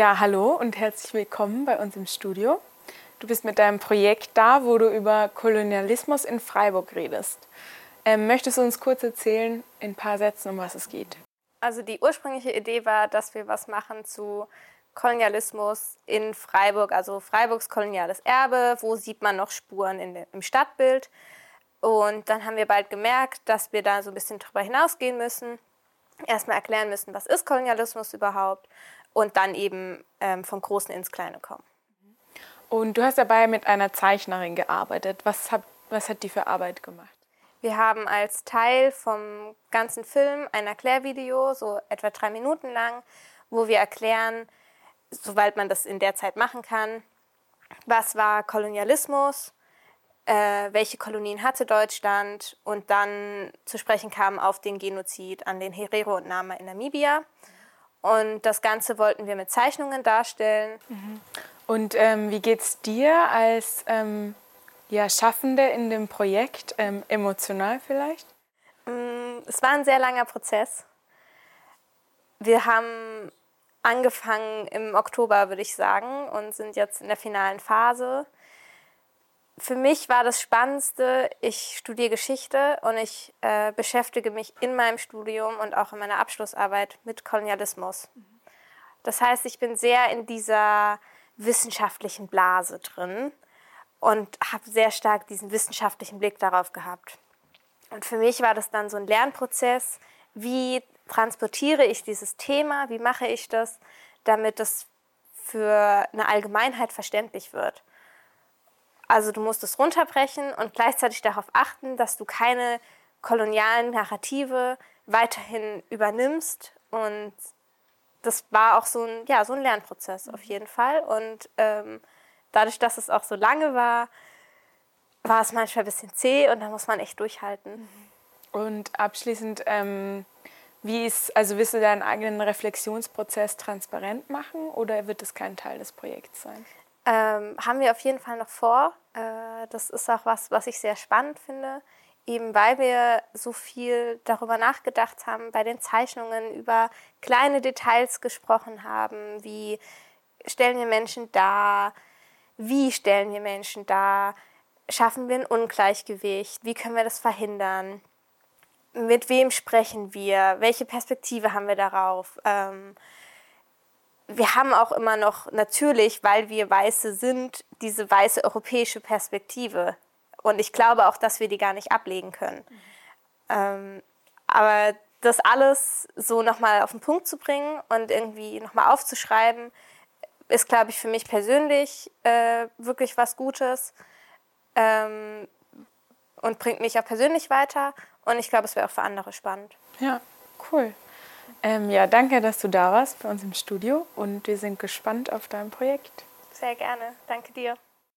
Ja, hallo und herzlich willkommen bei uns im Studio. Du bist mit deinem Projekt da, wo du über Kolonialismus in Freiburg redest. Ähm, möchtest du uns kurz erzählen, in ein paar Sätzen, um was es geht? Also die ursprüngliche Idee war, dass wir was machen zu Kolonialismus in Freiburg, also Freiburgs koloniales Erbe, wo sieht man noch Spuren in, im Stadtbild. Und dann haben wir bald gemerkt, dass wir da so ein bisschen drüber hinausgehen müssen, erstmal erklären müssen, was ist Kolonialismus überhaupt und dann eben ähm, vom Großen ins Kleine kommen. Und du hast dabei mit einer Zeichnerin gearbeitet. Was hat, was hat die für Arbeit gemacht? Wir haben als Teil vom ganzen Film ein Erklärvideo, so etwa drei Minuten lang, wo wir erklären, soweit man das in der Zeit machen kann, was war Kolonialismus, äh, welche Kolonien hatte Deutschland und dann zu sprechen kam auf den Genozid an den Herero und Nama in Namibia. Und das Ganze wollten wir mit Zeichnungen darstellen. Mhm. Und ähm, wie es dir als ähm, ja, Schaffende in dem Projekt, ähm, emotional vielleicht? Mm, es war ein sehr langer Prozess. Wir haben angefangen im Oktober, würde ich sagen, und sind jetzt in der finalen Phase. Für mich war das Spannendste, ich studiere Geschichte und ich äh, beschäftige mich in meinem Studium und auch in meiner Abschlussarbeit mit Kolonialismus. Das heißt, ich bin sehr in dieser wissenschaftlichen Blase drin und habe sehr stark diesen wissenschaftlichen Blick darauf gehabt. Und für mich war das dann so ein Lernprozess, wie transportiere ich dieses Thema, wie mache ich das, damit das für eine Allgemeinheit verständlich wird. Also du musst es runterbrechen und gleichzeitig darauf achten, dass du keine kolonialen Narrative weiterhin übernimmst und das war auch so ein, ja, so ein Lernprozess auf jeden Fall. Und ähm, dadurch, dass es auch so lange war, war es manchmal ein bisschen zäh und da muss man echt durchhalten. Und abschließend, ähm, wie ist, also willst du deinen eigenen Reflexionsprozess transparent machen oder wird es kein Teil des Projekts sein? Ähm, haben wir auf jeden Fall noch vor. Äh, das ist auch was, was ich sehr spannend finde. Eben weil wir so viel darüber nachgedacht haben, bei den Zeichnungen über kleine Details gesprochen haben, wie stellen wir Menschen dar, wie stellen wir Menschen dar, schaffen wir ein Ungleichgewicht, wie können wir das verhindern, mit wem sprechen wir, welche Perspektive haben wir darauf. Ähm, wir haben auch immer noch natürlich, weil wir Weiße sind, diese weiße europäische Perspektive und ich glaube auch, dass wir die gar nicht ablegen können. Mhm. Ähm, aber das alles so nochmal auf den Punkt zu bringen und irgendwie nochmal aufzuschreiben, ist, glaube ich, für mich persönlich äh, wirklich was Gutes ähm, und bringt mich auch persönlich weiter. Und ich glaube, es wäre auch für andere spannend. Ja, cool. Ähm, ja, danke, dass du da warst bei uns im Studio und wir sind gespannt auf dein Projekt. Sehr gerne. Danke dir.